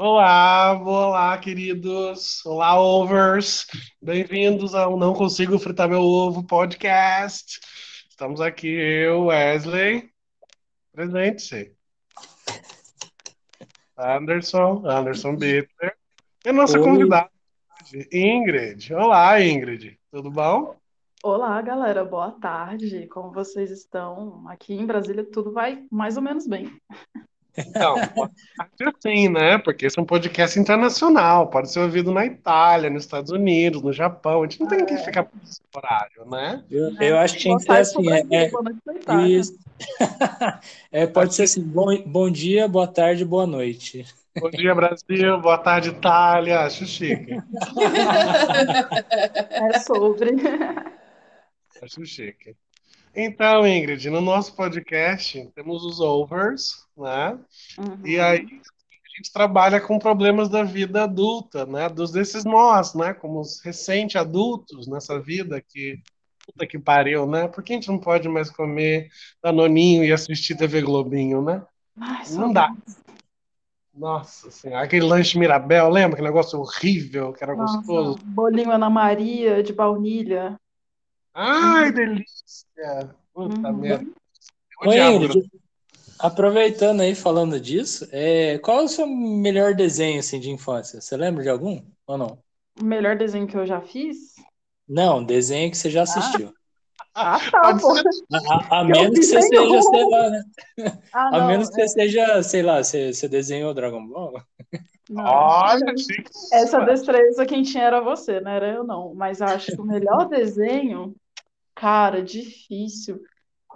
Olá, olá, queridos. Olá, overs. Bem-vindos ao Não Consigo Fritar Meu Ovo podcast. Estamos aqui, eu, Wesley. Presente-se. Anderson, Anderson Bitter. E a nossa Oi. convidada, Ingrid. Olá, Ingrid. Tudo bom? Olá, galera, boa tarde. Como vocês estão? Aqui em Brasília tudo vai mais ou menos bem. Então, pode ser assim, né? Porque esse é um podcast internacional. Pode ser ouvido na Itália, nos Estados Unidos, no Japão. A gente não tem que ficar por esse horário, né? Eu, eu acho que tinha que ser assim, é, Itália. isso. É, pode ser assim, bom, bom dia, boa tarde, boa noite. Bom dia, Brasil. Boa tarde, Itália. Acho chique. É sobre. Acho chique. Então, Ingrid, no nosso podcast temos os overs, né? Uhum. E aí a gente trabalha com problemas da vida adulta, né? Dos desses nós, né? Como os recente adultos nessa vida que puta que pariu, né? Por que a gente não pode mais comer danoninho e assistir TV Globinho, né? Ai, Não dá. Nossa senhora, aquele lanche Mirabel, lembra? Aquele negócio horrível que era Nossa, gostoso. bolinho Ana Maria de baunilha. Ai, delícia! Puta Uhum. merda. Oi, Ingrid, aproveitando aí, falando disso, é, qual é o seu melhor desenho assim, de infância? Você lembra de algum ou não? O melhor desenho que eu já fiz? Não, desenho que você já assistiu. Ah, tá, Pode pô. A, a- menos que você seja, sei lá, né? Ah, A não, menos que é, você seja, sei lá, você, você desenhou Dragon Ball. não. Olha. Essa destreza quem tinha era você, não era eu não. Mas acho que o melhor desenho, cara, difícil.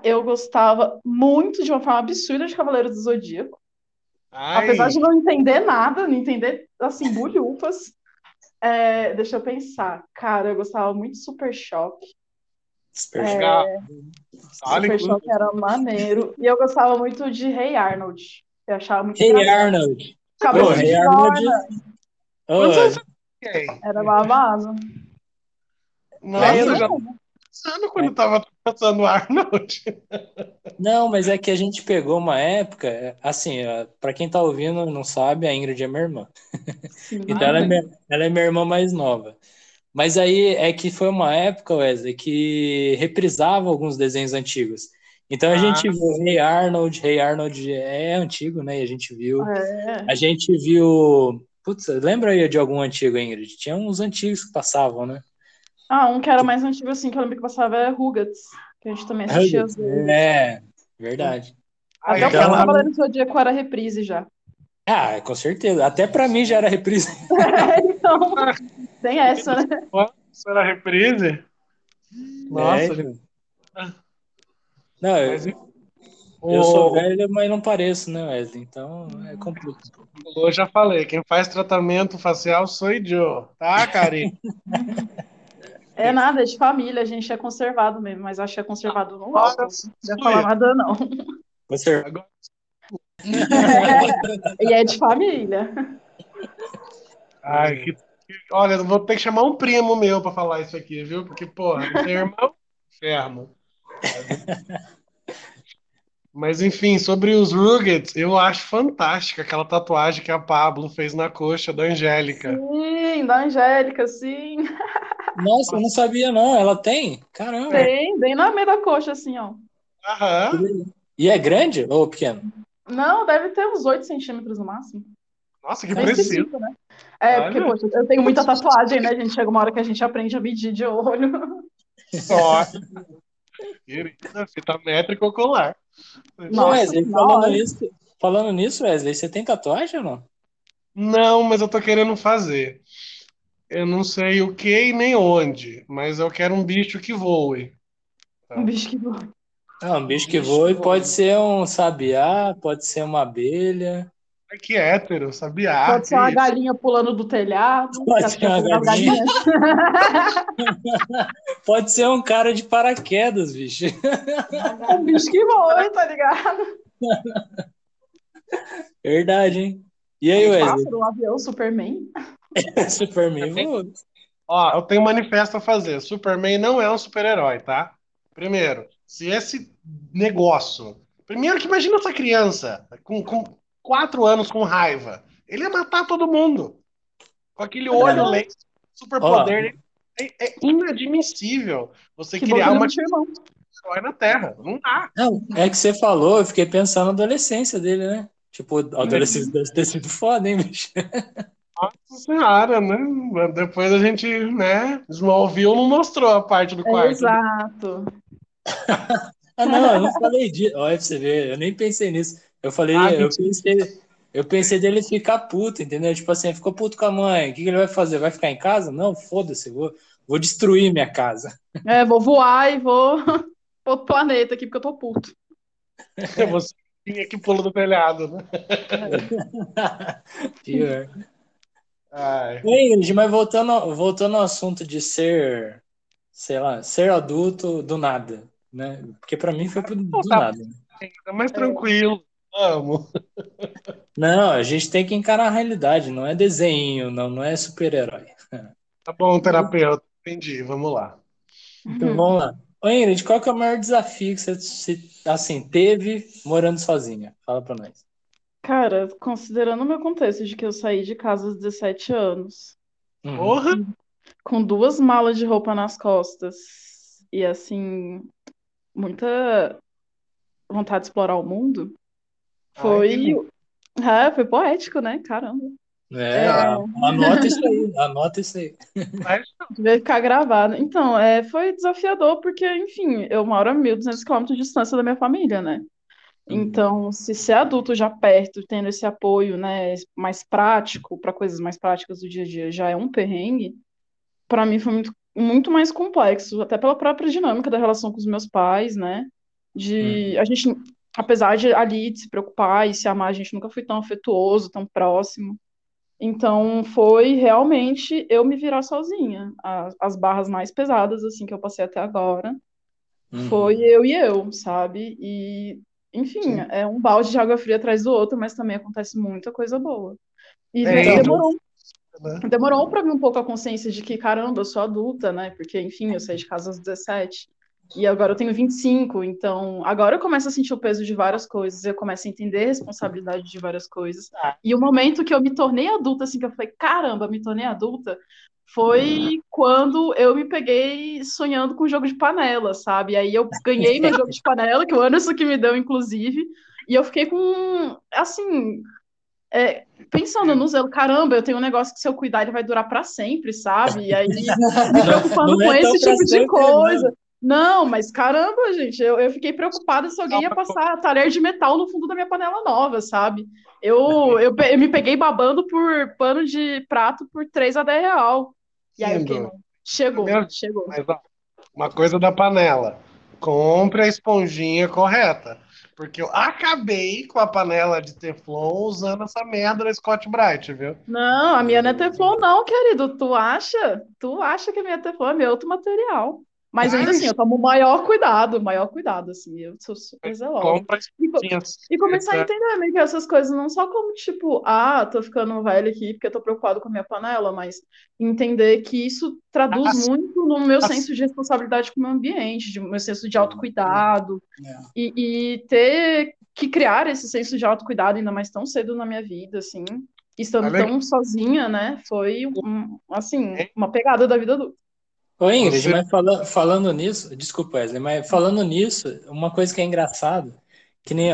Eu gostava muito de uma forma absurda de Cavaleiros do Zodíaco. Ai, Apesar de não entender nada, não entender, assim, bulhufas. É, deixa eu pensar. Cara, eu gostava muito de Super Choque. Super É, Super Choque era maneiro. E eu gostava muito de Rei Arnold. Eu achava muito Hey engraçado. Arnold! Cabeça Pô, de Hey Arnold. tem? era babado. Nossa, eu já não- pensando quando eu tava passando Arnold. Não, mas é que a gente pegou uma época, é, assim, ó, pra quem tá ouvindo não sabe, a Ingrid é minha irmã. Sim. Então ela é minha, ela é minha irmã mais nova. Mas aí é que foi uma época, Wesley, que reprisava alguns desenhos antigos. Então a Ah. gente viu Rei Arnold, Rei Arnold é antigo, né? E a gente viu. É. A gente viu. Putz, lembra aí de algum antigo, Ingrid? Tinha uns antigos que passavam, né? Ah, um que era mais antigo assim, que eu lembro que passava é Rugrats, que a gente também assistia às vezes. É, verdade. Ai, Até o então- próprio Cavaleiro do Zodíaco era reprise já. Ah, com certeza. Até pra mim já era reprise. então, tem essa, né? Isso era reprise? Nossa, É, gente. Não, eu, eu sou o- velho, mas não pareço, né, Wesley? Então é complicado. Eu já falei, quem faz tratamento facial sou eu, tá, Cari? É nada, é de família, a gente é conservado mesmo, mas acho que é conservado no Agora álcool. Não ia falar nada, não. Você... Agora, E é de família. ai, que, olha, vou ter que chamar um primo meu pra falar isso aqui, viu? Porque, porra, meu irmão, inferno. Mas, enfim, sobre os Ruggets, eu acho fantástica aquela tatuagem que a Pablo fez na coxa da Angélica. Sim, da Angélica, sim. Nossa, eu não sabia, não. Ela tem? Caramba. Tem, bem na meia da coxa, assim, ó. Aham. E é grande ou pequeno? Não, deve ter uns 8 centímetros no máximo. Nossa, que Bem preciso. específico, né? É, Olha. porque, poxa, eu tenho muita tatuagem, né, gente? Chega uma hora que a gente aprende a medir de olho. Só. Querida, fita métrica ocular. Nossa Wesley, falando nisso, falando nisso, Wesley, você tem tatuagem ou não? Não, mas eu tô querendo fazer. Eu não sei o que e nem onde, mas eu quero um bicho que voe. Um bicho que voa. Ah, um bicho que voa e pode ser um sabiá, pode ser uma abelha. Ai, que hétero, sabia? Pode ser uma galinha pulando do telhado. Pode que ser uma é galinha. Pode ser um cara de paraquedas, bicho. Um bicho que voa, tá ligado? Verdade, hein? E aí, Um Wesley? pássaro, um avião, Superman. Superman voa. Ó, eu tenho um manifesto a fazer. Superman não é um super-herói, tá? Primeiro, se esse negócio. Primeiro que imagina essa criança com, com quatro anos com raiva. ele ia matar todo mundo. Com aquele olho laser, super poder. É, é, inadmissível você Que criar uma história na Terra. Não dá. Não, é que você falou, eu fiquei pensando na adolescência dele, né? Tipo, a adolescência deve ter sido foda, hein, bicho? Nossa senhora, né? Depois a gente, né? Smallville não mostrou a parte do quarto. Exato. Ah, não, eu não falei disso. Olha pra você ver, eu nem pensei nisso. Eu falei, Ah, eu pensei, eu pensei dele ficar puto, entendeu? Tipo assim, ficou puto com a mãe. O que que ele vai fazer? Vai ficar em casa? Não, foda-se, vou, vou destruir minha casa. É, vou voar e vou pro outro planeta aqui, porque eu tô puto. Você tinha que pulo do telhado, né? Pior. Ai. Ingrid, mas voltando, voltando ao assunto de ser, sei lá, ser adulto do nada, né? Porque pra mim foi do tá. nada. É mais tranquilo. Amo. Não, a gente tem que encarar a realidade, não é desenho, não, não é super-herói. Tá bom, terapeuta. Entendi. Vamos lá. Então vamos lá. Ô Ingrid, qual que é o maior desafio que você assim, teve morando sozinha? Fala pra nós. Cara, considerando o meu contexto de que eu saí de casa aos 17 anos, Uhum. Porra! com duas malas de roupa nas costas e assim, muita vontade de explorar o mundo, Ai, foi, que lindo. é, foi poético, né? Caramba. É, anota isso aí, anota isso aí. Devia ficar gravado. Então, é, foi desafiador porque, enfim, eu moro a 1.200 quilômetros de distância da minha família, né? Então, se ser adulto já perto, tendo esse apoio, né, mais prático, para coisas mais práticas do dia a dia, já é um perrengue, para mim foi muito, muito mais complexo, até pela própria dinâmica da relação com os meus pais, né? De a gente, apesar de ali de se preocupar e se amar, a gente nunca foi tão afetuoso, tão próximo. Então, foi realmente eu me virar sozinha. As, as barras mais pesadas, assim, que eu passei até agora, Uhum. foi eu e eu, sabe? E, enfim, Sim. é um balde de água fria atrás do outro, mas também acontece muita coisa boa. E É, demorou, né? demorou para mim um pouco a consciência de que, caramba, eu sou adulta, né? Porque, enfim, eu saí de casa aos 17 e agora eu tenho 25, então agora eu começo a sentir o peso de várias coisas, eu começo a entender a responsabilidade de várias coisas. Ah. E o momento que eu me tornei adulta, assim, que eu falei, caramba, me tornei adulta, foi quando eu me peguei sonhando com jogo de panela, sabe? Aí eu ganhei meu jogo de panela, que o Anderson que me deu, inclusive, e eu fiquei com, assim, é, pensando no zelo, caramba, eu tenho um negócio que se eu cuidar ele vai durar para sempre, sabe? E aí me preocupando não com é esse tipo de sempre, coisa. Não, mas caramba, gente, eu, eu fiquei preocupada se alguém ia passar talher de metal no fundo da minha panela nova, sabe? Eu, eu, eu me peguei babando por pano de prato por 3 a 10 real. E aí fiquei, não, chegou, Meu- chegou. Mas, ó, uma coisa da panela. Compre a esponjinha correta. Porque eu acabei com a panela de Teflon usando essa merda da Scott Bright, viu? Não, a minha não é Teflon, não, querido. Tu acha? Tu acha que a minha é Teflon é meu outro material. Mas ainda Ai. assim, eu tomo o maior cuidado, o maior cuidado, assim. Eu sou super zelosa. E. E começar a entender amigo, essas coisas não só como tipo, ah, tô ficando velho aqui porque eu tô preocupado com a minha panela, mas entender que isso traduz Ah, muito no meu ah, senso de responsabilidade com o meu ambiente, de meu senso de autocuidado É. e, e ter que criar esse senso de autocuidado ainda mais tão cedo na minha vida, assim, estando Olha tão sozinha, né? Foi um, assim, É. uma pegada da vida adulta. Ô Ingrid, mas fala- falando nisso, desculpa, Wesley, mas falando nisso, uma coisa que é engraçado, que nem,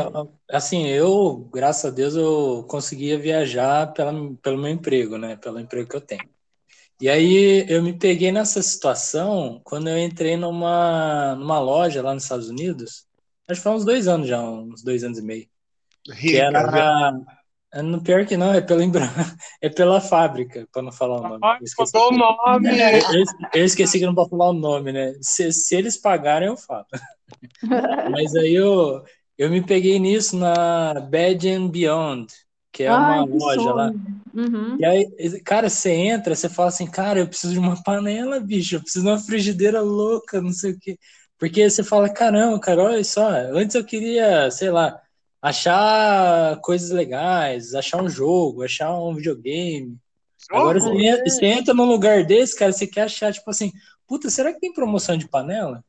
assim, eu, graças a Deus, eu conseguia viajar pela, pelo meu emprego, né, pelo emprego que eu tenho. E aí eu me peguei nessa situação quando eu entrei numa, numa loja lá nos Estados Unidos, acho que foi uns dois anos já, uns dois anos e meio, que Rica, viu? era, no pior que não, é pela, Embra- é pela fábrica, para não falar o nome. Ai, Eu esqueci. Mudou o nome. Eu, eu esqueci que não pode falar o nome, né? Se, se eles pagarem, eu falo. Mas aí eu, eu me peguei nisso na Bed and Beyond, que é uma que loja lá. Uhum. E aí, cara, você entra, você fala assim, cara, eu preciso de uma panela, bicho, eu preciso de uma frigideira louca, não sei o quê. Porque você fala, caramba, cara, olha só, antes eu queria, sei lá, achar coisas legais, achar um jogo, achar um videogame. Agora Jogo? você entra, você entra num lugar desse, cara, você quer achar, tipo assim, puta, será que tem promoção de panela?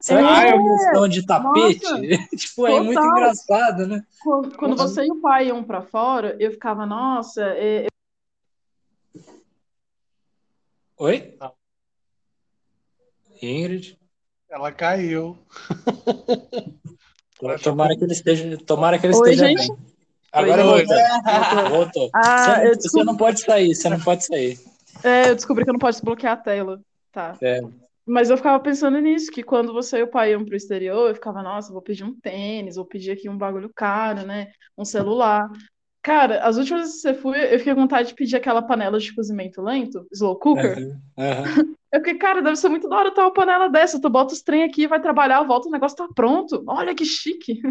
Será que É, é uma questão de tapete? tipo, é muito total. engraçado, né? Quando, quando você e o pai iam pra fora, eu ficava, nossa, é, Oi? Não. Ingrid? Ela caiu. Tomara que ele esteja, tomara que ele Oi, esteja gente. bem. Agora Oi. voltou. Voltou. voltou. Ah, você, não, eu você descobri, não pode sair, você não pode sair. é, eu descobri que eu não posso desbloquear a tela. Tá. É. Mas eu ficava pensando nisso, que quando você e o pai iam pro exterior, eu ficava, nossa, vou pedir um tênis, vou pedir aqui um bagulho caro, né? Um celular. Cara, as últimas vezes que você foi, eu fiquei com vontade de pedir aquela panela de cozimento lento, slow cooker. Aham, aham. Eu fiquei, cara, deve ser muito da hora ter uma panela dessa. Tu bota os trem aqui, vai trabalhar, volta, o negócio tá pronto. Olha que chique.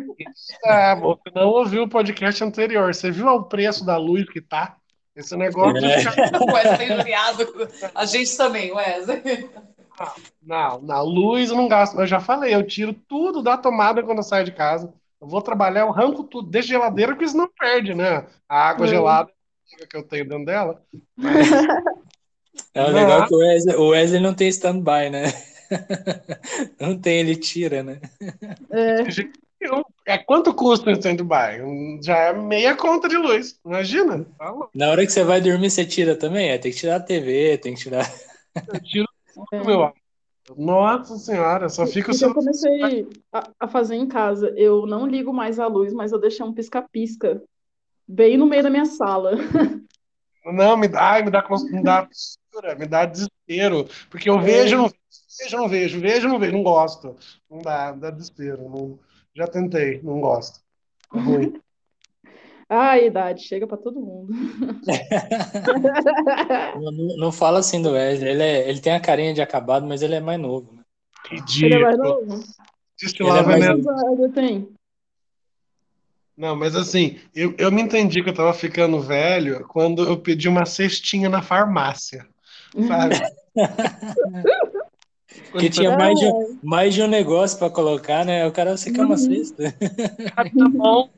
Ah, você não ouviu o podcast anterior. Você viu o preço da luz que tá? Esse negócio. É. O Wesley. A gente também, Wesley. Não, na luz eu não gasto. Eu já falei, eu tiro tudo da tomada quando eu saio de casa. Eu vou trabalhar, eu arranco tudo, deixo geladeira, porque isso não perde, né? A água É. gelada que eu tenho dentro dela. É o legal que o Wesley, o Wesley não tem stand-by, né? Não tem, ele tira, né? É, É quanto custa um stand-by? Já é meia conta de luz. Imagina. Tá. Na hora que você vai dormir, você tira também? É, tem que tirar a TV, tem que tirar. Eu tiro tudo, É. meu amor. Nossa senhora, só fica o Porque eu seu. comecei a, a fazer em casa. Eu não ligo mais a luz, mas eu deixei um pisca-pisca bem no meio da minha sala. Não, me dá, me dá, me dá postura, me dá desespero. Porque eu vejo, não vejo, não vejo, vejo, não vejo, não gosto. Não dá, dá desespero. Não, já tentei, não gosto. É ruim. Ah, a idade chega pra todo mundo. Não, não- fala assim do Wesley. Ele, é- ele tem a carinha de acabado, mas ele é mais novo. Né? Ele é mais novo? Ele é mais ele tem? Não, mas assim, eu, eu me entendi que eu tava ficando velho quando eu pedi uma cestinha na farmácia, sabe? Porque tinha mais de, um- mais de um negócio pra colocar, né? O cara, você quer uma Uhum. cesta? Tá bom.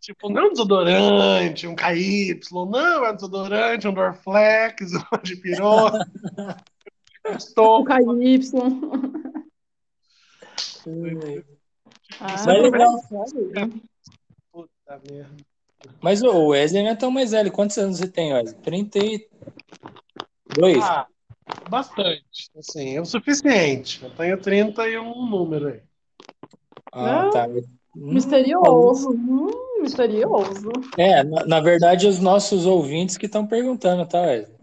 Tipo, não um desodorante, um KY, não, é um desodorante, um Dorflex, um de pirona. O Estou. KY. Ah, Mas é legal. Puta merda. Mas o Wesley não é tão mais velho. Quantos anos você tem, Wesley? 32? Ah, bastante. Assim, é o suficiente. Eu tenho 30 e um número aí. Ah, Ah. tá. Misterioso. Hum, misterioso. É, na, na verdade, os nossos ouvintes que estão perguntando, tá, Wesley?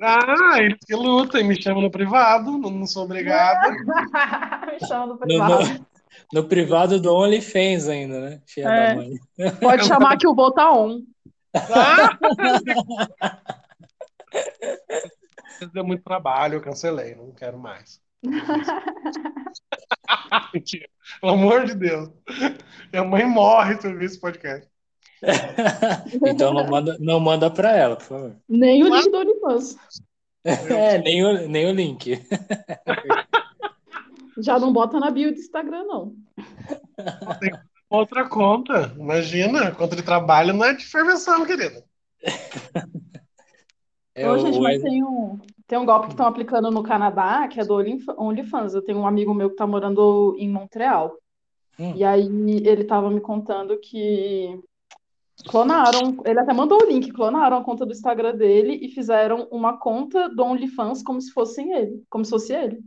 Ah, eles que lutam, me chamam no privado, não, não sou obrigado. Me chama no No, privado. no- no privado do OnlyFans ainda, né? É. da mãe. Pode chamar que o voo tá on. Ah! Deu muito trabalho, eu cancelei, não quero mais. Mentira. Pelo amor de Deus. Minha mãe morre se eu ouvir esse podcast. Então não manda, não manda pra ela, por favor. Nem o link do OnlyFans. É, nem o, nem o link. Já não bota na bio do Instagram, não. Outra conta. Imagina, conta de trabalho não é de fervenção, querida. É, Ô, gente, mas tem um, tem um golpe que estão aplicando no Canadá, que é do Onlyf- OnlyFans. Eu tenho um amigo meu que tá morando em Montreal. Hum. E aí ele tava me contando que clonaram, ele até mandou o link, clonaram a conta do Instagram dele e fizeram uma conta do OnlyFans como se fossem ele, como se fosse ele.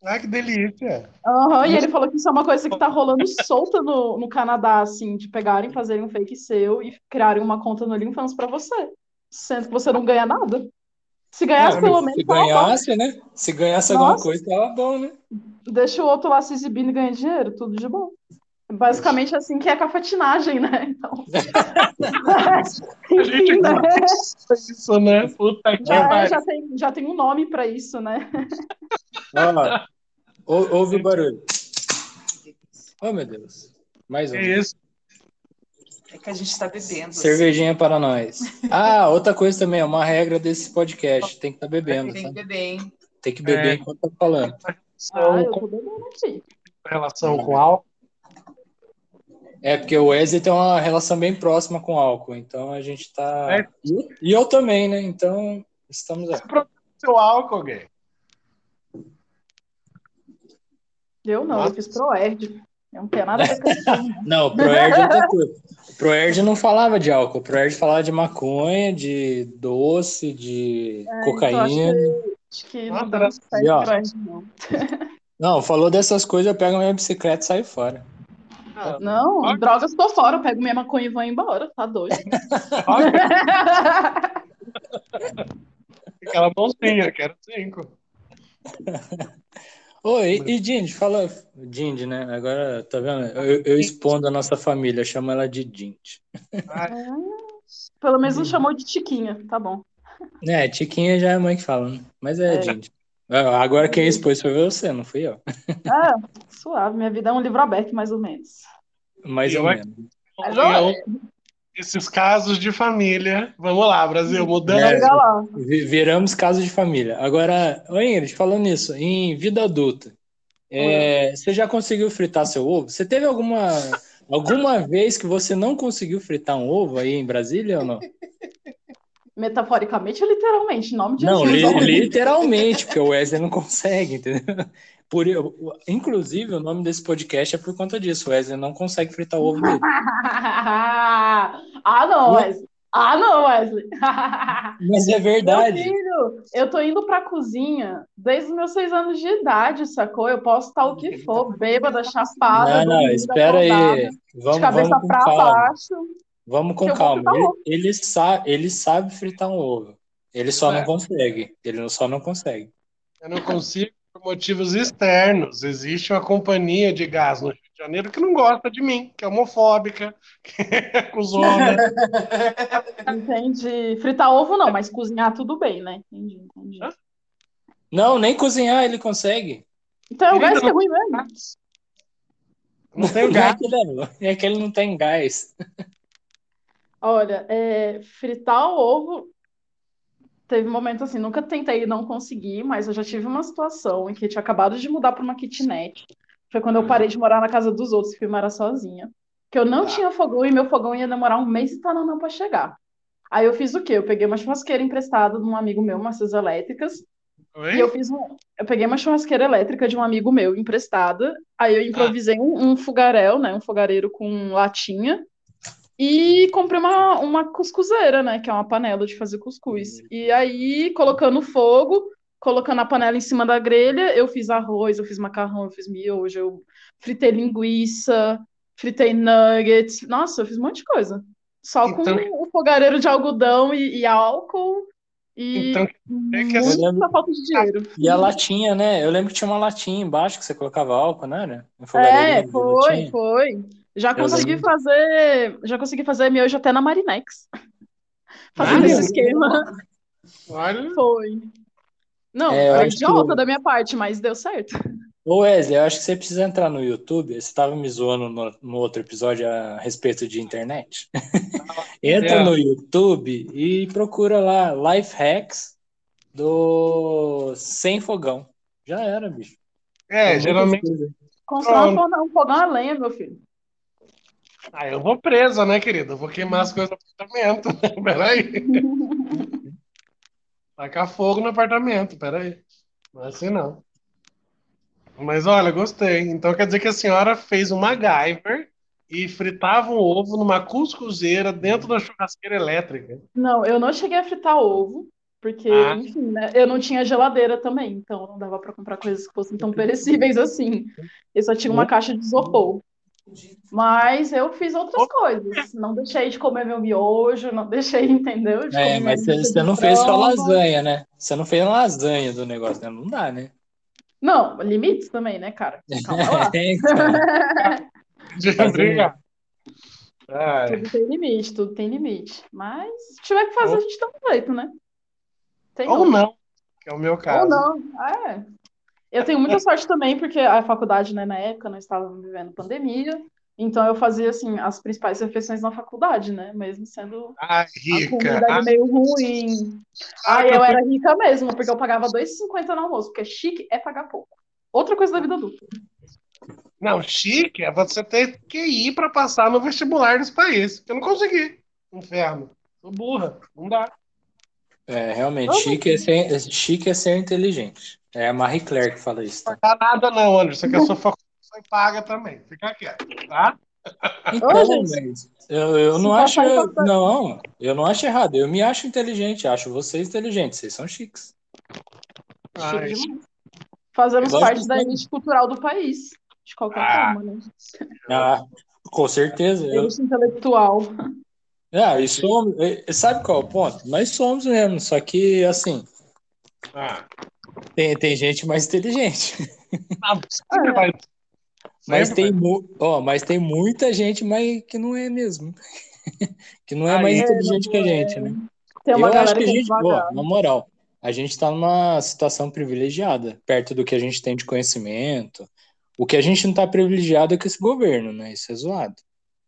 Ah, que delícia. Aham, e ele falou que isso é uma coisa que tá rolando solta no, no Canadá, assim, de pegarem, fazerem um fake seu e criarem uma conta no OnlyFans pra você, sendo que você não ganha nada. Se ganhasse Ah, pelo menos, se ganhasse, né? Se ganhasse alguma Nossa. coisa, tava bom, né? deixa o outro lá se exibindo e ganha dinheiro, tudo de bom. Basicamente assim que é cafetinagem, né? Então. A gente Enfim, né? isso, né? Puta que Já, já tem, já tem um nome pra isso, né? Ó, ou- ouve o barulho. Oh, meu Deus. Mais um. É isso. É que a gente tá bebendo. Cervejinha para nós. Ah, outra coisa também, é uma regra desse podcast. Tem que estar bebendo, Tem que tá? beber, hein? Tem que beber É. enquanto tá falando. Ah, eu com tô bebendo aqui. relação com álcool. É, porque o Wesley tem uma relação bem próxima com álcool, então a gente tá. É. E- eu também, né? Então, estamos aí. Seu álcool, gay. Eu não, eu Nossa. fiz ProErd. Eu não tenho nada a ver com isso. não. Não, o Proerd é. O Proerd não falava de álcool, o Proerd falava de maconha, de doce, de cocaína. Acho que Nossa, não dá era- certo E, ó, ProErd, não. Não, falou dessas coisas, eu pego a minha bicicleta e saio fora. Ah, Não, drogas tô fora, eu pego minha maconha e vou embora, tá doido. aquela bolsinha, quero cinco. Oi, e Jindy, fala. Jindy, né? Agora, tá vendo? Eu, eu expondo a nossa família, chamo ela de Jindy. Pelo menos não chamou de Tiquinha, tá bom. É, Tiquinha já é a mãe que fala, né? Mas é, É. Jindy. Ah, Agora quem expôs foi você, não fui eu. Ah, suave, minha vida é um livro aberto, mais ou menos. Mais Eu ou menos. Eu- esses casos de família. Vamos lá, Brasil, mudando. É. Viramos caso de família. Agora, Ingrid, falando nisso, em vida adulta, é, você já conseguiu fritar seu ovo? Você teve alguma, alguma vez que você não conseguiu fritar um ovo aí em Brasília ou não? Metaforicamente ou literalmente? Em nome de Não, Jesus. li- literalmente, porque o Wesley não consegue, entendeu? Por, inclusive, o nome desse podcast é por conta disso. O Wesley não consegue fritar o ovo dele. ah, não, Wesley. Ah, não, Wesley. Mas é Meu verdade. filho, eu tô indo pra cozinha desde os meus seis anos de idade, sacou? Eu posso estar o que for, bêbada, chapada, Não, não, dormida, espera aí. acordada, de Vamos, cabeça vamos com pra calma. baixo. Vamos com calma. Ele, ele, sa ele sabe fritar um ovo. Ele só É. não consegue. Ele só não consegue. Eu não consigo por motivos externos. Existe uma companhia de gás no Rio de Janeiro que não gosta de mim, que é homofóbica, que é cuzona. Entendi. Fritar ovo não, mas cozinhar tudo bem, né? Entendi, entendi. Hã? Não, nem cozinhar ele consegue. Então o Querida, gás que é ruim mesmo. Não É gás. é que ele não tem gás. Olha, é, fritar o ovo. Teve um momento assim, nunca tentei e não consegui, mas eu já tive uma situação em que tinha acabado de mudar para uma kitnet. Foi quando eu parei de morar na casa dos outros, que eu era sozinha. Que eu não Tá. tinha fogão e meu fogão ia demorar um mês e tananã para chegar. Aí eu fiz o quê? Eu peguei uma churrasqueira emprestada de um amigo meu, umas elétricas, Oi? e eu fiz um, eu peguei uma churrasqueira elétrica de um amigo meu emprestada. Aí eu improvisei um, um fogaréu, né? Um fogareiro com latinha. E comprei uma, uma cuscuzeira, né? Que é uma panela de fazer cuscuz. E aí, colocando fogo, colocando a panela em cima da grelha, eu fiz arroz, eu fiz macarrão, eu fiz miojo, eu fritei linguiça, fritei nuggets. Nossa, eu fiz um monte de coisa. Só com Então- o fogareiro de algodão e, e álcool. E Então, é que assim- muita falta de dinheiro. E a latinha, né? Eu lembro que tinha uma latinha embaixo que você colocava álcool, né? Um É, foi, foi. Já consegui fazer, já consegui fazer miojo até na Marinex. Fazendo esse esquema. olha, Foi. Não, É, foi que idiota o- da minha parte, mas deu certo. Ô Wesley, eu acho que você precisa entrar no YouTube. Você estava me zoando no, no outro episódio a respeito de internet. Entra É. no YouTube e procura lá Life Hacks do Sem Fogão. Já era, bicho. é, muitas geralmente. Constrói um fogão, um fogão a lenha, meu filho. Ah, eu vou presa, né, querido? Eu vou queimar as coisas no apartamento. Peraí. Tacar fogo no apartamento, peraí. Não é assim não. Mas olha, gostei. Então quer dizer que a senhora fez um MacGyver e fritava um ovo numa cuscuzeira dentro da churrasqueira elétrica. Não, eu não cheguei a fritar ovo, porque, Ah. enfim, né? Eu não tinha geladeira também, então não dava pra comprar coisas que fossem tão perecíveis assim. Eu só tinha uma caixa de isopor. Mas eu fiz outras coisas. Não deixei de comer meu miojo, não deixei, entendeu? De É, comer mas você, não fez só lasanha, né? Você não fez lasanha do negócio, né? Não dá, né? Não, limites também, né, cara? Calma lá. Então, brigar. Ah, Tudo tem limite, tudo tem limite. Mas se tiver que fazer, a gente dá um jeito, né? Tem ou outro. não, que é o meu Ou caso. não. É. Eu tenho muita sorte também, porque a faculdade, né, na época, nós estávamos vivendo pandemia. Então eu fazia, assim, as principais refeições na faculdade, né? Mesmo sendo Ai, a rica. comida ali meio ruim. Ah, Aí eu era rica mesmo, porque eu pagava R$ 2,50 no almoço, porque chique é pagar pouco. Outra coisa da vida adulta. Não, chique é você ter que ir para passar no vestibular desse país. Eu não consegui. Inferno. Sou burra. Não dá. é, realmente, chique é, ser, chique é ser inteligente. É a Marie Claire que fala isso. Tá? Não dá nada não, Anderson, que a sua faculdade foi paga também. Fica quieto, tá? Então, eu, eu não acho. Não, eu não acho errado. Eu me acho inteligente, acho vocês inteligentes. Vocês são chiques. Chique. Fazemos parte da elite cultural do país. De qualquer Ah. forma, né? Ah, com certeza. Eu, Elite intelectual. ah, e somos, sabe qual é o ponto? Nós somos mesmo, só que assim, Ah, tem, tem gente mais inteligente. sempre É. vai. Mas Sempre tem, vai. mu- ó, mas tem muita gente mais que não é mesmo. Que não é Aí- mais É, inteligente que a gente, né? Tem uma Eu galera acho que a que gente, ó, na moral, a gente tá numa situação privilegiada, perto do que a gente tem de conhecimento. O que a gente não tá privilegiado é com esse governo, né? Isso é zoado.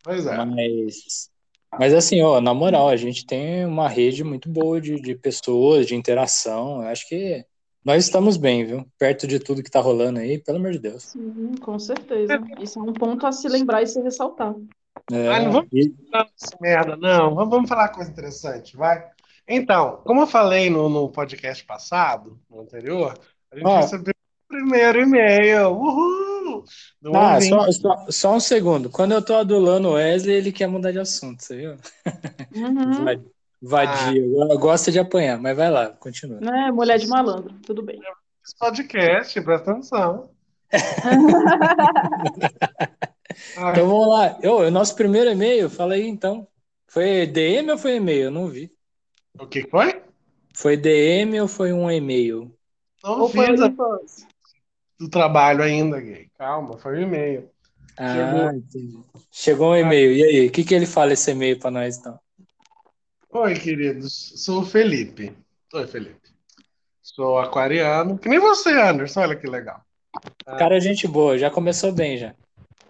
Pois é. Mas, mas assim, ó, na moral, a gente tem uma rede muito boa de, de pessoas, de interação. Eu acho que nós estamos bem, viu? Perto de tudo que tá rolando aí, pelo amor de Deus. Sim, com certeza. Isso é um ponto a se lembrar e se ressaltar. É, Ah, não vamos- e- merda, não. Vamos, falar coisa interessante, vai. Então, como eu falei no, no podcast passado, no anterior, a gente Ah. recebeu o primeiro e-mail. Uhul! Ah, só, só, só um segundo. Quando eu tô adulando o Wesley, ele quer mudar de assunto, você viu? Uhum. Va- Vadio. Gosta de apanhar, mas vai lá, continua. Né? Mulher de malandro, tudo bem. Esse podcast, presta atenção. Ah, Então vamos lá. O nosso primeiro e-mail, fala aí então. Foi DM ou foi e-mail? Eu não vi. o que foi? Foi DM ou foi um e-mail? Não Ou fiz a- OnlyFans? do trabalho ainda, gay. Calma, foi um e-mail. Ah, Chegou. entendi. Chegou um e-mail. E aí, o que, que ele fala esse e-mail pra nós então? Oi, queridos. Sou o Felipe. Oi, Felipe. Sou aquariano. Que nem você, Anderson. Olha que legal. Cara, é gente boa, já começou bem já.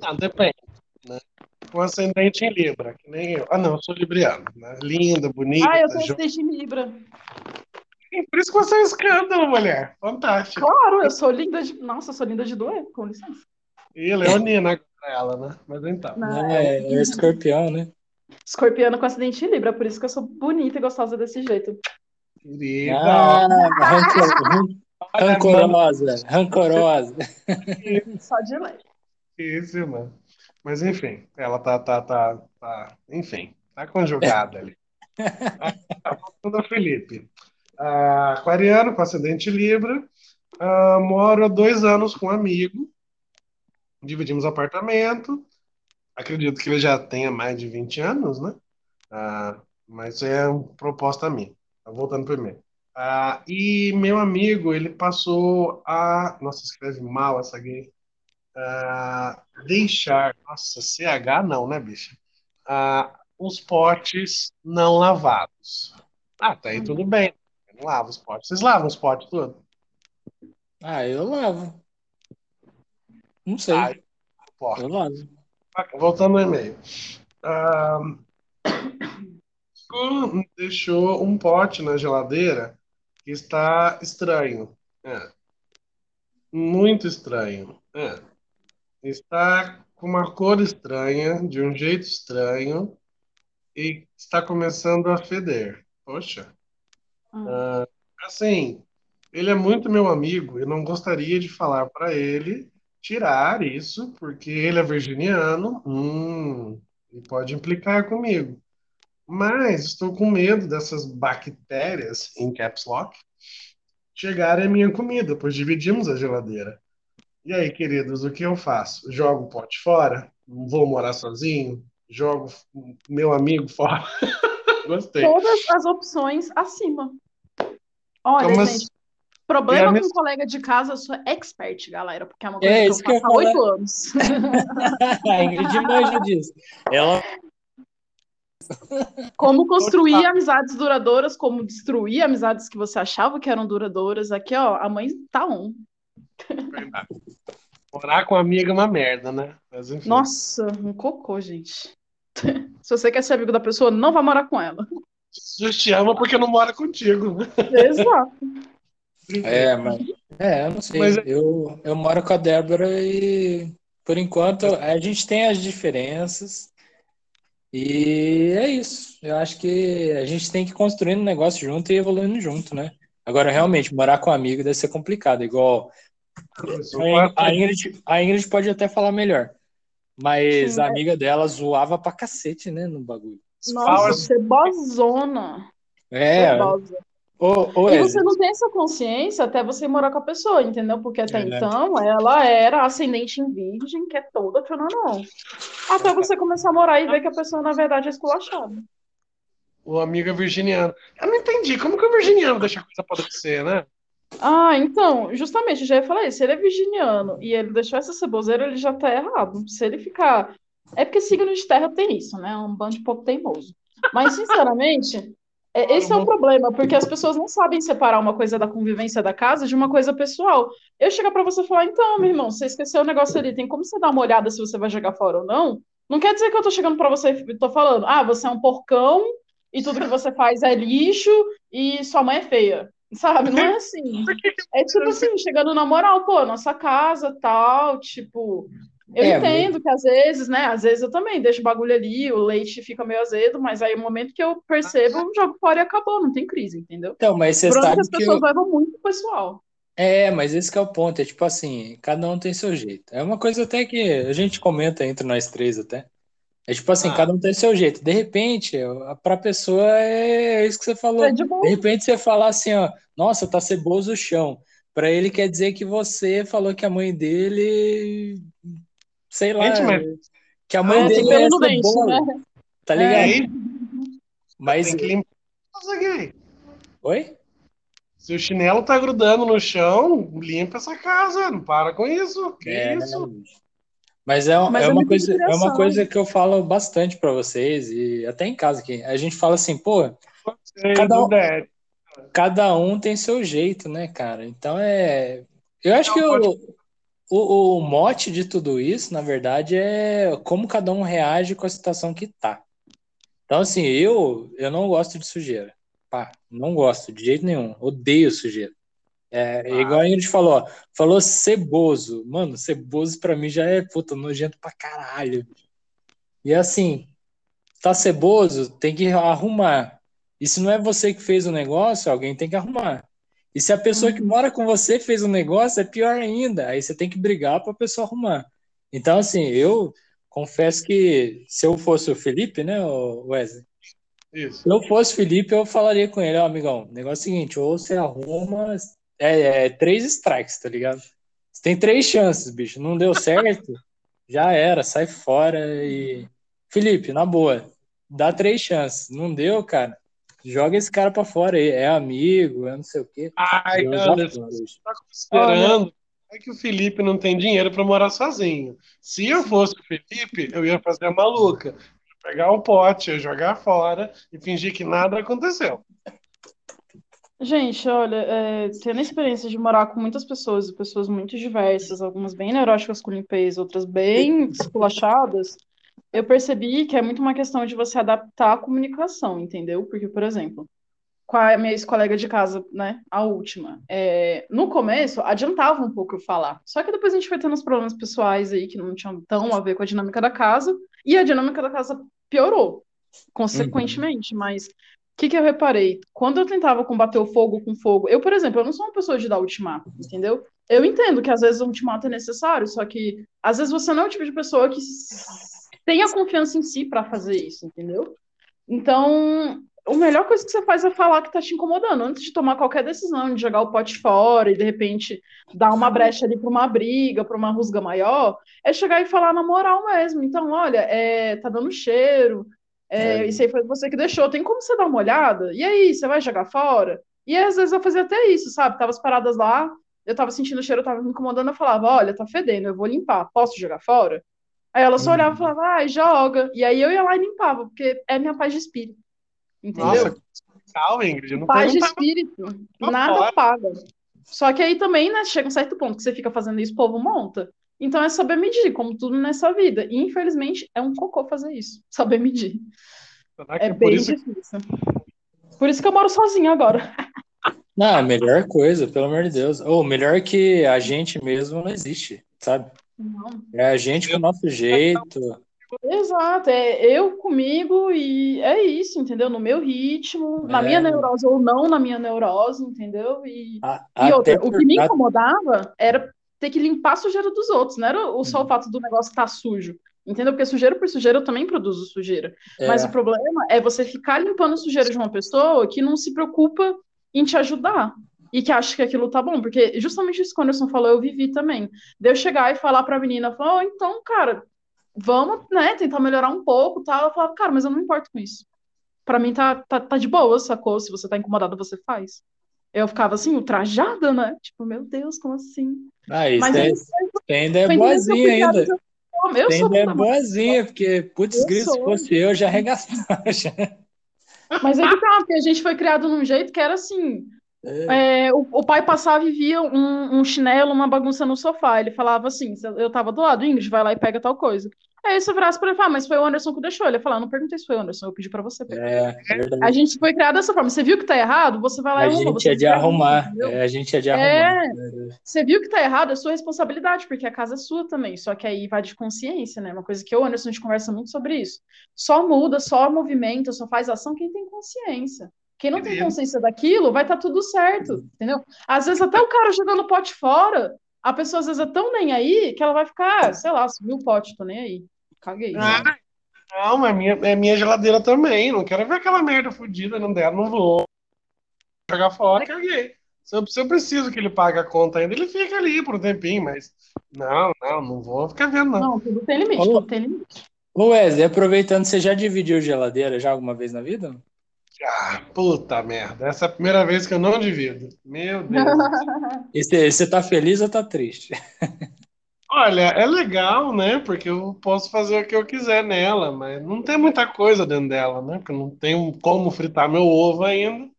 Não, depende. Né? Com ascendente em Libra, que nem eu. Ah, não, eu sou libriano. Né? Linda, bonita. Ah, eu sou jo- acidente em Libra. Por isso que você é um escândalo, mulher. Fantástico. Claro, eu sou linda de. Nossa, eu sou linda de doer, com licença. E leonina ela, né? Mas então. Não, É, é escorpião, né? Escorpiano com acidente em Libra, por isso que eu sou bonita e gostosa desse jeito. Querida. Ah, rancor- rancorosa, rancorosa. Só de leve. Isso, mano. Mas enfim, ela tá, tá, tá, tá, enfim, tá conjugada ali. Voltando ao Felipe. Ah, aquariano com acidente Libra. Ah, moro há dois anos com um amigo. Dividimos apartamento. Acredito que ele já tenha mais de 20 anos, né? Ah, mas é uma proposta minha. Tá Voltando primeiro. Ah, e meu amigo, ele passou a. Nossa, escreve mal essa gay. Ah, deixar. Nossa, CH não, né, bicha? Ah, os potes não lavados. Ah, tá aí tudo bem. Eu não lavo os potes. Vocês lavam os potes todos? Ah, eu lavo. Não sei, porra. eu lavo. Voltando ao e-mail. Ah, deixou um pote na geladeira que está estranho. É. Muito estranho. É. Está com uma cor estranha, de um jeito estranho, e está começando a feder. Poxa. Hum. Ah, assim, ele é muito meu amigo, eu não gostaria de falar para ele tirar isso, porque ele é virginiano, hum, e pode implicar comigo. Mas estou com medo dessas bactérias, em caps lock, chegarem à minha comida, pois dividimos a geladeira. E aí, queridos, o que eu faço? Jogo o pote fora? Vou morar sozinho? Jogo meu amigo fora? Gostei. Todas as opções acima. Olha, Como gente? Problema com minha- colega de casa, eu sou expert, galera, porque é uma coisa É, que eu faço há oito anos. A Ingrid manja disso. Ela Como construir amizades duradouras, como destruir amizades que você achava que eram duradouras. Aqui, ó, a mãe tá on. Verdade. Morar com amigo é uma merda, né? Nossa, um cocô, gente. Se você quer ser amigo da pessoa, não vá morar com ela. Jesus te ama porque não mora contigo, né? Exato. É, mas. É, eu não sei. Mas- Eu, eu moro com a Débora e, por enquanto, a gente tem as diferenças. E é isso. Eu acho que a gente tem que ir construindo um negócio junto e evoluindo junto, né? Agora, realmente, morar com amigo deve ser complicado, igual. A Ingrid, a Ingrid pode até falar melhor. Mas Sim, a é. amiga dela zoava pra cacete, né, no bagulho. Nossa, cebozona. É. Cebosa. Ô, ô, e você não tem essa consciência até você morar com a pessoa, entendeu? Porque até é, então ela era ascendente em virgem, que é toda não. Até você começar a morar e ver que a pessoa, na verdade, é esculachada. O amigo é virginiano. Eu não entendi. Como que o virginiano deixa a coisa acontecer, né? Ah, então, justamente, já ia falar isso. Se ele é virginiano e ele deixou essa ceboseira, ele já tá errado. Se ele ficar. É porque signo de terra tem isso, né? Um bando de pouco teimoso. Mas, sinceramente, é, esse é o problema, porque as pessoas não sabem separar uma coisa da convivência da casa de uma coisa pessoal. Eu chegar para você e falar, então, meu irmão, você esqueceu o negócio ali, tem como você dar uma olhada se você vai jogar fora ou não? Não quer dizer que eu tô chegando para você e tô falando, ah, você é um porcão e tudo que você faz é lixo e sua mãe é feia. Sabe? Não é assim. É tipo assim, chegando na moral, pô, nossa casa, tal, tipo, eu é, entendo que às vezes, né? Às vezes eu também deixo o bagulho ali, o leite fica meio azedo, mas aí o momento que eu percebo, eu jogo fora e acabou, não tem crise, entendeu? Então, mas você sabe que as pessoas eu... levam muito pessoal. É, mas esse é o ponto, é tipo assim, cada um tem seu jeito. É uma coisa até que a gente comenta entre nós três até. É tipo assim, ah. cada um tem seu jeito. De repente, pra pessoa é isso que você falou. É de, de, repente você falar assim, ó, nossa, tá ceboso o chão. Pra ele quer dizer que você falou que a mãe dele sei lá, Gente, mas... que a mãe ah, dele é cebola, né? tá ligado? É. Mas... Tem que limpar Oi? Se o chinelo tá grudando no chão, limpa essa casa, não para com isso. Que é, isso? Mas é, Mas é, é uma coisa, é uma coisa que eu falo bastante para vocês, e até em casa aqui. A gente fala assim, pô, cada um, cada um tem seu jeito, né, cara? Então é. Eu acho não, que pode... o, o mote de tudo isso, na verdade, é como cada um reage com a situação que tá. Então, assim, eu, eu não gosto de sujeira. Pá, não gosto de jeito nenhum. Odeio sujeira. É, ah. igual a gente falou, ó, falou ceboso. Mano, ceboso pra mim já é, puta, nojento pra caralho. E assim, tá ceboso, tem que arrumar. E se não é você que fez o negócio, alguém tem que arrumar. E se a pessoa que uhum. mora com você fez um negócio, é pior ainda. Aí você tem que brigar para a pessoa arrumar. Então, assim, eu confesso que se eu fosse o Felipe, né, Wesley? Isso. Se eu fosse o Felipe, eu falaria com ele, ó, oh, amigão, o negócio é o seguinte, ou você arruma, é, é, três strikes, tá ligado? Você tem três chances, bicho. Não deu certo, já era, sai fora e. Felipe, na boa, dá três chances. Não deu, cara joga esse cara para fora aí, é amigo, é não sei o quê. Ai, Anderson, você tá considerando é que o Felipe não tem dinheiro para morar sozinho. Se eu fosse o Felipe, eu ia fazer a maluca. Pegar o pote, jogar fora e fingir que nada aconteceu. Gente, olha, é, tendo a experiência de morar com muitas pessoas, pessoas muito diversas, algumas bem neuróticas com limpeza, outras bem esculachadas, eu percebi que é muito uma questão de você adaptar a comunicação, entendeu? Porque, por exemplo, com a minha ex-colega de casa, né, a última, é, no começo adiantava um pouco eu falar. Só que depois a gente foi tendo uns problemas pessoais aí que não tinham tão a ver com a dinâmica da casa, e a dinâmica da casa piorou, consequentemente, uhum. mas o que, que eu reparei? Quando eu tentava combater o fogo com fogo, eu, por exemplo, eu não sou uma pessoa de dar ultimato, entendeu? Eu entendo que às vezes o ultimato é necessário, só que às vezes você não é o tipo de pessoa que tenha confiança em si para fazer isso, entendeu? Então, a melhor coisa que você faz é falar que tá te incomodando, antes de tomar qualquer decisão, de jogar o pote fora e de repente dar uma brecha ali para uma briga, para uma rusga maior, é chegar e falar na moral mesmo. Então, olha, é, tá dando cheiro, é, é. isso aí foi você que deixou, tem como você dar uma olhada? E aí, você vai jogar fora? E às vezes eu fazia até isso, sabe? Tava as paradas lá, eu tava sentindo o cheiro, eu tava me incomodando, eu falava, olha, tá fedendo, eu vou limpar, posso jogar fora? Aí ela só olhava e falava, ai, joga. E aí eu ia lá e limpava, porque é minha paz de espírito. Entendeu? Nossa, calma, Ingrid. Não paz de espírito. Nada fora. paga. Só que aí também, né, chega um certo ponto que você fica fazendo isso, o povo monta. Então é saber medir, como tudo nessa vida. E infelizmente é um cocô fazer isso, saber medir. É, é bem isso... difícil. Por isso que eu moro sozinha agora. Não, a melhor coisa, pelo amor de Deus. Ou melhor que a gente mesmo não existe, sabe? Não. É a gente com o nosso jeito. Exato, é eu comigo e é isso, entendeu? No meu ritmo, na É. minha neurose ou não na minha neurose, entendeu? E, A- e outra, até o por- que me incomodava era ter que limpar a sujeira dos outros, não era o só o fato do negócio estar sujo, entendeu? Porque sujeira por sujeira eu também produzo sujeira. Mas é, o problema é você ficar limpando a sujeira de uma pessoa que não se preocupa em te ajudar e que acha que aquilo tá bom, porque justamente isso que o Anderson falou, eu vivi também. De eu chegar e falar pra menina, falar, "Oh, então, cara, vamos, né, tentar melhorar um pouco, tal. Ela falava, cara, mas eu não me importo com isso. Pra mim tá, tá, tá de boa, sacou? Se você tá incomodada, você faz. Eu ficava assim, ultrajada, né? Tipo, meu Deus, como assim? Ah, isso Mas é, você ainda é boazinha ainda. Eu sou ainda é boazinha, porque, putz, grito, se fosse eu, já arregaçava. já. Mas aí que tá, porque a gente foi criado num jeito que era assim. É. é, o, o pai passava e via um, um chinelo, uma bagunça no sofá. Ele falava assim: eu tava do lado, Ingrid, vai lá e pega tal coisa. Aí você virasse pra ele e fala, mas foi o Anderson que deixou. Ele ia falar, não perguntei se foi o Anderson, eu pedi pra você pegar. É. A gente foi criado dessa forma. Você viu que tá errado, você vai lá A e arruma. gente Você é de arrumar. É, a gente é de É. arrumar. Você viu que tá errado, é sua responsabilidade, porque a casa é sua também. Só que aí vai de consciência, né? Uma coisa que eu e o Anderson a gente conversa muito sobre isso. Só muda, só movimenta, só faz ação quem tem consciência. Quem não tem consciência daquilo, vai estar tudo certo, entendeu? Às vezes até o cara jogando pote fora, a pessoa às vezes é tão nem aí que ela vai ficar, sei lá, subiu o pote, tô nem aí. Caguei. Ah, não, mas minha, é minha geladeira também. Não quero ver aquela merda fodida não dela, não vou jogar fora, caguei. Se eu, se eu preciso que ele pague a conta ainda, ele fica ali por um tempinho, mas não, não, não vou ficar vendo, não. Não, tudo tem limite, Ô. tudo tem limite. Ô Wesley, aproveitando, você já dividiu geladeira já alguma vez na vida? Ah, puta merda. Essa é a primeira vez que eu não divido. Meu Deus. E você, tá feliz ou tá triste? Olha, é legal, né? Porque eu posso fazer o que eu quiser nela, mas não tem muita coisa dentro dela, né? Porque eu não tenho como fritar meu ovo ainda.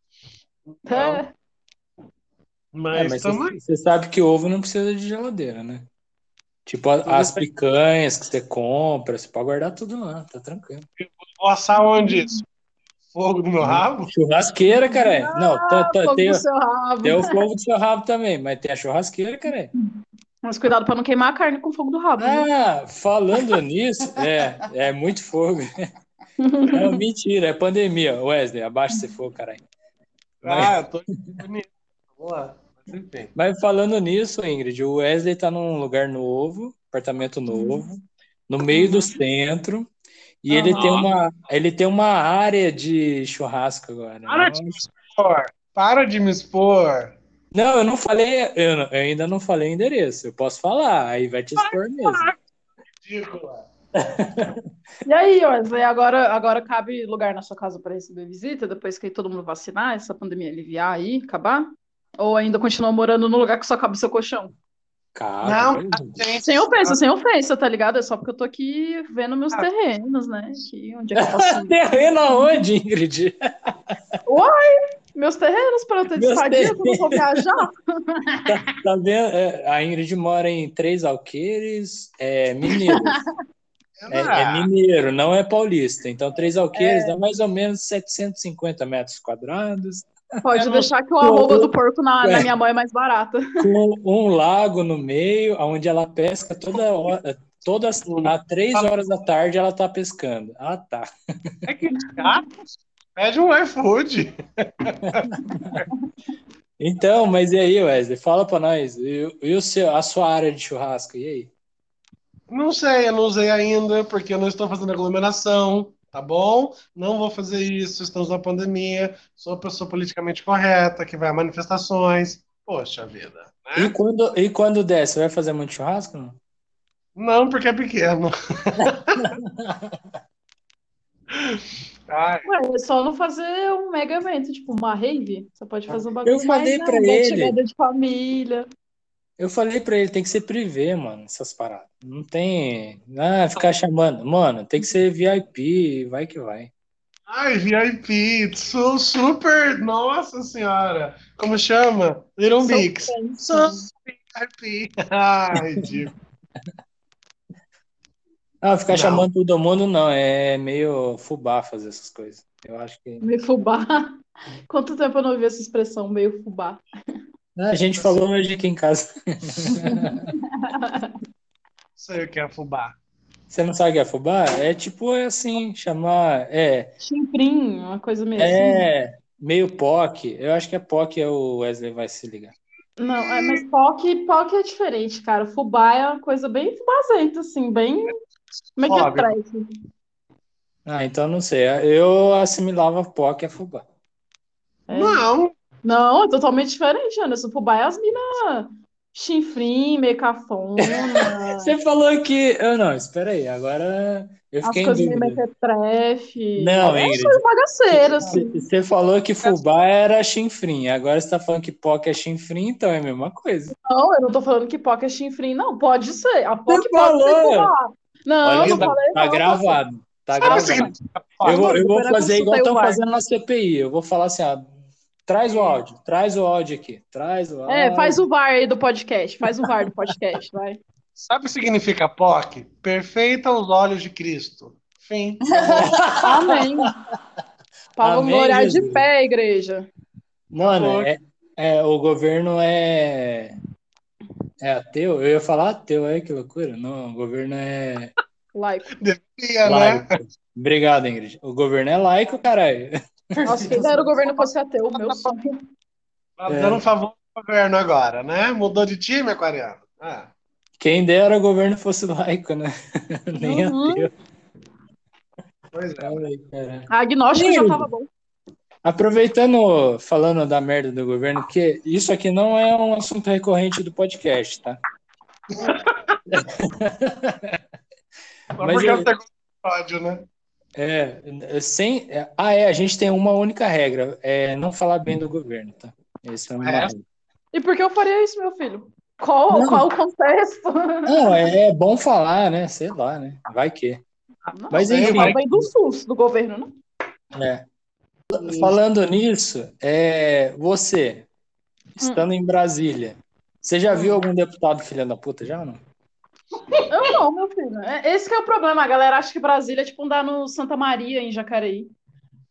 Então, É. mas É, você, você sabe que ovo não precisa de geladeira, né? Tipo, as picanhas que você compra, você pode guardar tudo lá, tá tranquilo. Vou assar onde isso? Fogo no meu rabo? Churrasqueira, cara. Não, tá- tá- Fogo tem, no seu rabo. tem o fogo do seu rabo também, mas tem a churrasqueira, cara. Mas cuidado pra não queimar a carne com fogo do rabo. Ah, falando nisso, é, é muito fogo. Não, mentira, é pandemia. Wesley, abaixa esse fogo, caralho. Mas- Ah, eu tô bonito. Vamos lá. Mas enfim. Mas falando nisso, Ingrid, o Wesley tá num lugar novo, apartamento novo, no meio do centro, e ele tem uma, ele tem uma área de churrasco agora. Para de me expor. Para de me expor. Não, eu não falei, eu, não- eu ainda não falei endereço. Eu posso falar, aí vai te expor mesmo. Ridícula. E aí, Wesley, agora, agora cabe lugar na sua casa para receber visita, depois que todo mundo vacinar, essa pandemia aliviar aí, acabar? Ou ainda continua morando no lugar que só cabe o seu colchão? Cara, Não, gente. Sem ofensa, sem ofensa, tá ligado? É só porque eu tô aqui vendo meus terrenos, né? Que, onde é que eu posso... terreno aonde, Ingrid? meus terrenos para eu ter Meus estadia quando eu for viajar? Tá vendo? É, a Ingrid mora em Três Alqueires, é mineiro. É, é mineiro, não é paulista. Então, Três Alqueires dá mais ou menos 750 metros quadrados, Pode não- deixar que o arroba do porco na, na É. minha mão é mais barata. com um lago no meio, onde ela pesca toda hora. Todas às três horas da tarde ela tá pescando. Ah, tá. É que. Pede um iFood. Então, mas e aí, Wesley? Fala pra nós. E, e o seu, a sua área de churrasco? E aí? Não sei, eu não usei ainda, porque eu não estou fazendo aglomeração, tá bom? Não vou fazer isso, estamos na pandemia, sou uma pessoa politicamente correta, que vai a manifestações. Poxa vida, E né? quando, e quando der, você vai fazer muito churrasco? Não? Não, porque é pequeno. Ai, Ué, é só não fazer um mega evento, tipo uma rave. Você pode fazer um Eu bagulho falei mais, pra né, ele. chegada de família. Eu falei pra ele, tem que ser privê, mano, essas paradas. Não tem. Ah, ficar chamando. Mano, tem que ser VIP, vai que vai. ai, VIP, sou super. Nossa senhora, como chama? Little Sou Mix. Sou VIP. Ai, ridículo. Ah, ficar Não. chamando todo mundo não, é meio fubá fazer essas coisas. Eu acho que. Meio fubá. Quanto tempo eu não ouvi essa expressão, meio fubá? A gente falou hoje aqui em casa. sei o que é fubá. Você não sabe o que é fubá? É tipo assim, chamar. É, Chinfrim, uma coisa meio assim. é meio POC. Eu acho que é POC, é o Wesley vai se ligar. Não, é, mas POC, POC é diferente, cara. Fubá é uma coisa bem fubazenta, assim, bem Óbvio. mequetrefe. Ah, então não sei. Eu assimilava POC a fubá. É. Não, Não, é totalmente diferente, Anderson. Fubá é as minas chinfrim, meio cafona, Você falou que. Eu não, espera aí. Agora eu as fiquei em coisas meio mequetrefe. Não, é Ingrid. bagaceira, assim. Você falou que fubá era chinfrim. Agora você tá falando que POC é chinfrim, então é a mesma coisa. Não, eu não tô falando que POC é chinfrim, não. Pode ser. A POC Você pode ser falou. fubá. Não, Olha, não tá, falei tá não. gravado. Tá gravado. significado? Eu vou, eu vou Agora fazer igual estão fazendo na CPI. Eu vou falar assim, ó, traz o áudio, traz o áudio aqui, traz o áudio. É, faz o VAR aí do podcast. Faz o VAR do podcast, vai. Sabe o que significa POC? Perfeita aos olhos de Cristo. Fim. Amém. Para glória de pé, igreja. Mano, é, é, o governo é. É ateu? Eu ia falar ateu, aí que loucura. Não, o governo é Laico. Devia, né? laico. Obrigado, Ingrid. O governo é laico, caralho. Nossa, quem dera o governo fosse ateu, meu sonho. Tá É. dando um favor pro governo agora, né? Mudou de time, Aquariano? Ah. Quem dera o governo fosse laico, né? Nem Uhum. ateu. Pois é. Cara. A agnóstico já tava bom. Aproveitando, falando da merda do governo, porque isso aqui não é um assunto recorrente do podcast, tá? Só Mas porque é eu- o segundo episódio, né? É, sem, é, ah, é, a gente tem uma única regra, é não falar bem do governo, tá? Essa é uma É? regra. E por que eu faria isso, meu filho? Qual, Não. qual o contexto? Não, é, é bom falar, né? Sei lá, né? Vai que. Não, Mas enfim, não vem do SUS, do governo, não. é. Falando nisso, é, você, estando em Brasília, você já viu algum deputado filha da puta já ou não? Eu não, meu filho. É- Esse que é o problema. A galera acha que Brasília é tipo andar no Santa Maria, em Jacareí.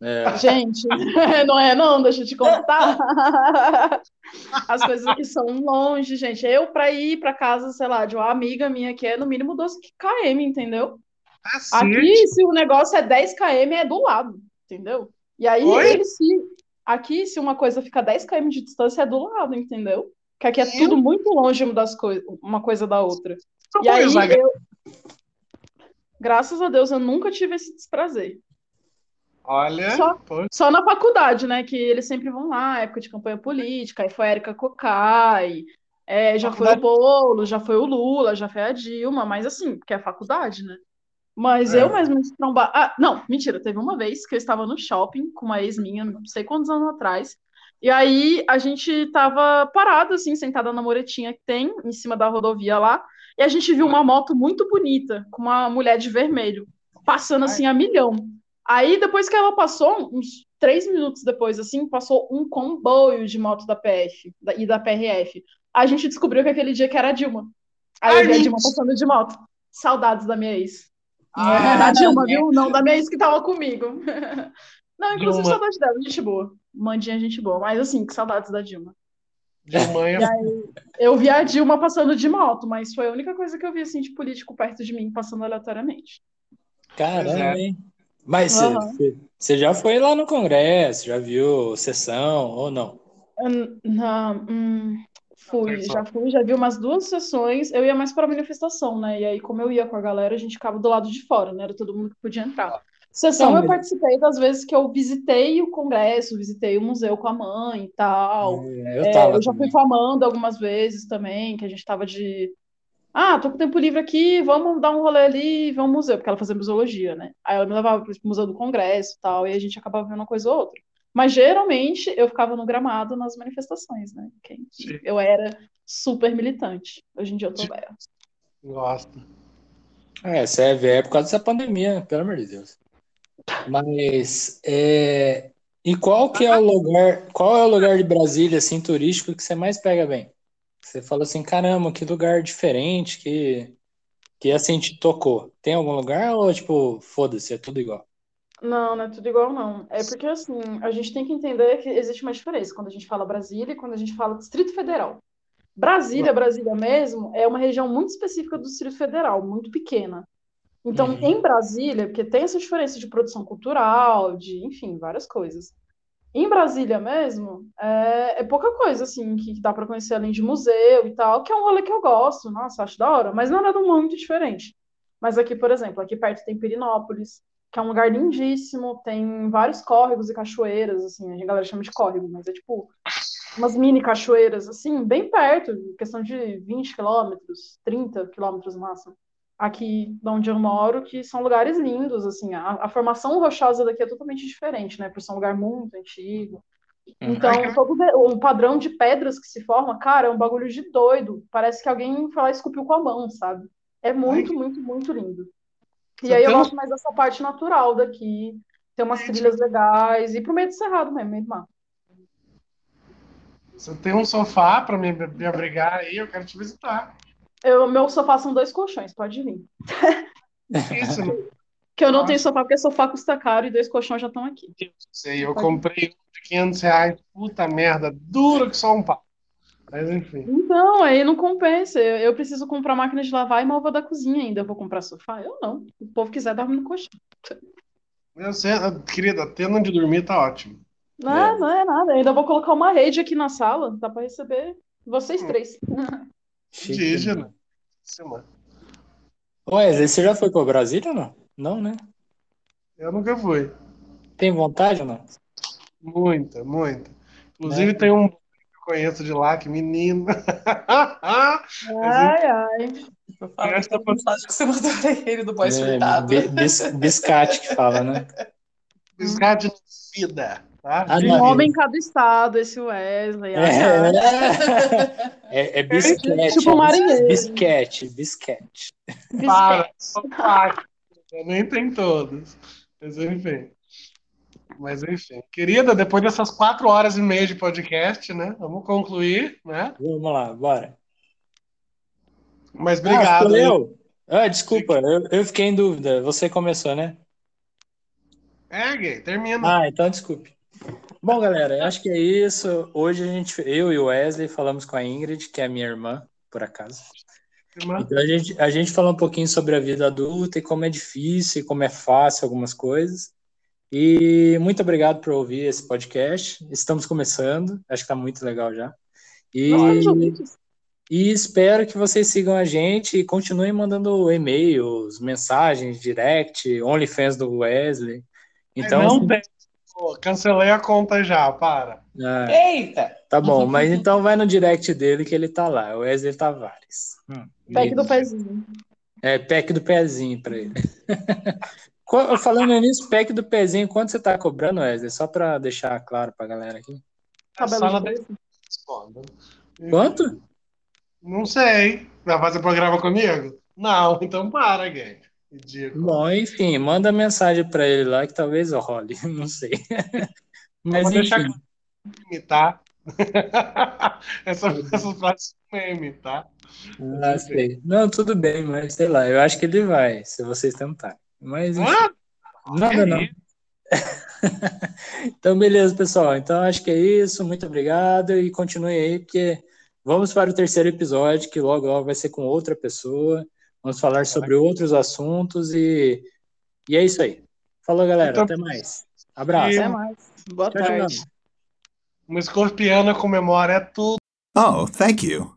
É, Gente, não é não, deixa eu te contar. As coisas aqui são longe, gente. Eu, pra ir pra casa, sei lá, de uma amiga minha que é no mínimo 12 km, entendeu? Cacete. Aqui, se o negócio é 10 km, é do lado, entendeu? E aí, ele se. Aqui, se uma coisa fica 10 km de distância, é do lado, entendeu? Porque aqui é tudo muito longe coisas, uma coisa da outra. E aí, eu. Graças a Deus, eu nunca tive esse desprazer. Olha, Só- Só na faculdade, né? Que eles sempre vão lá, época de campanha política, aí foi a Erika Cocai, é, já foi o Faculdade- Boulos, já foi o Lula, já foi a Dilma, mas assim, porque é faculdade, né? Mas É. eu mesmo me trombar. Ah, não, mentira, teve uma vez que eu estava no shopping com uma ex minha, não sei quantos anos atrás, e aí a gente tava parado, assim, sentada na muretinha que tem, em cima da rodovia lá, e a gente viu uma moto muito bonita, com uma mulher de vermelho, passando assim a milhão. Aí, depois que ela passou, uns três minutos depois, assim, passou um comboio de moto da PF da- e da PRF. A gente descobriu que aquele dia que era a Dilma. Aí Ai, eu vi a Dilma passando de moto. Saudades da minha ex. Ah, da Dilma, viu? Não, da minha ex que tava comigo. Não, inclusive Dilma. saudades dela, gente boa. Mandinha, gente boa. Mas assim, que saudades da Dilma. Dilma é Eu vi a Dilma passando de moto, mas foi a única coisa que eu vi, assim, de político perto de mim, passando aleatoriamente. Caramba, é. hein? Mas você- você já foi lá no Congresso, já viu sessão ou não? Hum, Não, hum, fui, já fui, já vi umas duas sessões. Eu ia mais para manifestação, né? E aí, como eu ia com a galera, a gente ficava do lado de fora, né? Era todo mundo que podia entrar. Sessão Não, eu participei das vezes que eu visitei o Congresso, visitei o museu com a mãe e tal. É, Eu É, eu já fui também. com a Amanda algumas vezes também, que a gente tava de. Ah, tô com tempo livre aqui, vamos dar um rolê ali, vamos ao museu, porque ela fazia museologia, né? Aí ela me levava pro Museu do Congresso e tal, e a gente acabava vendo uma coisa ou outra. Mas geralmente eu ficava no gramado nas manifestações, né? Eu era super militante. Hoje em dia eu tô velha. Gosto. É, você é velho por causa dessa pandemia, pelo amor de Deus. Mas, é, e qual que é o lugar, qual é o lugar de Brasília, assim, turístico que você mais pega bem? Você fala assim, caramba, que lugar diferente, que, que assim te tocou. Tem algum lugar ou, tipo, foda-se, é tudo igual? Não, não é tudo igual, não. É porque, assim, a gente tem que entender que existe uma diferença quando a gente fala Brasília e quando a gente fala Distrito Federal. Brasília, Brasília mesmo, é uma região muito específica do Distrito Federal, muito pequena. Então, Uhum. em Brasília, porque tem essa diferença de produção cultural, de, enfim, várias coisas. Em Brasília mesmo, é, é pouca coisa, assim, que dá para conhecer além de museu e tal, que é um rolê que eu gosto, nossa, acho da hora, mas não é nada muito diferente. Mas aqui, por exemplo, aqui perto tem Pirinópolis, que é um lugar lindíssimo, tem vários córregos e cachoeiras, assim, a galera chama de córrego, mas é tipo umas mini cachoeiras, assim, bem perto, questão de 20 quilômetros, 30 quilômetros no máximo, aqui de onde eu moro, que são lugares lindos, assim, a, a formação rochosa daqui é totalmente diferente, né, por ser um lugar muito antigo. Uhum. Então, todo de- o padrão de pedras que se forma, cara, é um bagulho de doido. Parece que alguém foi lá e esculpiu com a mão, sabe? É muito, muito, muito lindo. E Você aí eu tem gosto mais dessa parte natural daqui. Tem umas trilhas legais. E pro meio do cerrado mesmo, meio do mar. Você tem um sofá para me, me abrigar aí, eu quero te visitar. Eu, meu sofá são dois colchões, pode vir. Isso, Que eu não tenho sofá, porque sofá custa caro e dois colchões já estão aqui. sei. Eu comprei um de 500 reais, puta merda, duro que só um pau. Mas enfim. Então, aí não compensa. Eu, eu preciso comprar máquina de lavar e malva da cozinha ainda. Eu vou comprar sofá? Eu não. O povo quiser, dorme no colchão. Eu sei, querida, tendo onde dormir tá ótimo. Não, É. não é nada. Eu ainda vou colocar uma rede aqui na sala. Dá pra receber vocês três. Indígena. Mano. Wesley, você já foi para Brasília ou não? Não, né? Eu nunca fui. Tem vontade ou não? Muita, muita. Inclusive É. tem um que eu conheço de lá, que menino. Ai, ai. Eu falo essa mensagem que você mandou pra ele do boy É, surtado. bi- bis- biscate que fala, né? Biscate de vida, tá? Ah, Um não. homem em cada estado, esse Wesley. É, é, é bisquete. Tipo marinheiro. Bisquete, bisquete. Para, Bisquete. Nem tem todos. Mas enfim. Mas enfim. Querida, depois dessas quatro horas e meia de podcast, né? Vamos concluir, né? Vamos lá, bora. Mas Ah, obrigado. hein? eu? Ah, desculpa, eu, eu fiquei em dúvida. Você começou, né? É, gay, termina. Ah, então desculpe. Bom, galera, acho que é isso. Hoje a gente, eu e o Wesley falamos com a Ingrid, que é minha irmã, por acaso. Irmã. Então a gente, a gente falou um pouquinho sobre a vida adulta e como é difícil e como é fácil algumas coisas. E muito obrigado por ouvir esse podcast. Estamos começando, acho que está muito legal já. E, e espero que vocês sigam a gente e continuem mandando e-mails, mensagens, direct, OnlyFans do Wesley. Então, não tem. Pô, cancelei a conta já, para. ah, Eita! tá bom, mas então vai no direct dele que ele tá lá, o Wesley Tavares. Hum, Pack do pezinho. É, pack do pezinho pra ele. Falando nisso, pack do pezinho, quanto você tá cobrando, Wesley? Só pra deixar claro pra galera aqui. A Cabelo sala de. Quanto? Não sei. Vai fazer programa comigo? Não, então para, gay. Ridículo. Bom, enfim, manda mensagem pra ele lá que talvez role, não sei. Mas deixar enfim, meme, tá? essa, essa frase é meme, tá? ah, sei. Não, tudo bem, mas sei lá, eu acho que ele vai, se vocês tentarem. Mas enfim, Ah, nada não. isso? Então, beleza, pessoal. Então, acho que é isso. Muito obrigado e continue aí, porque vamos para o terceiro episódio, que logo, logo vai ser com outra pessoa. Vamos falar sobre outros assuntos e, e é isso aí. Falou, galera. Então- Até mais. Abraço. Até mais. Boa Tchau, tchau. tarde. Uma escorpiana comemora é tudo. Oh, thank you.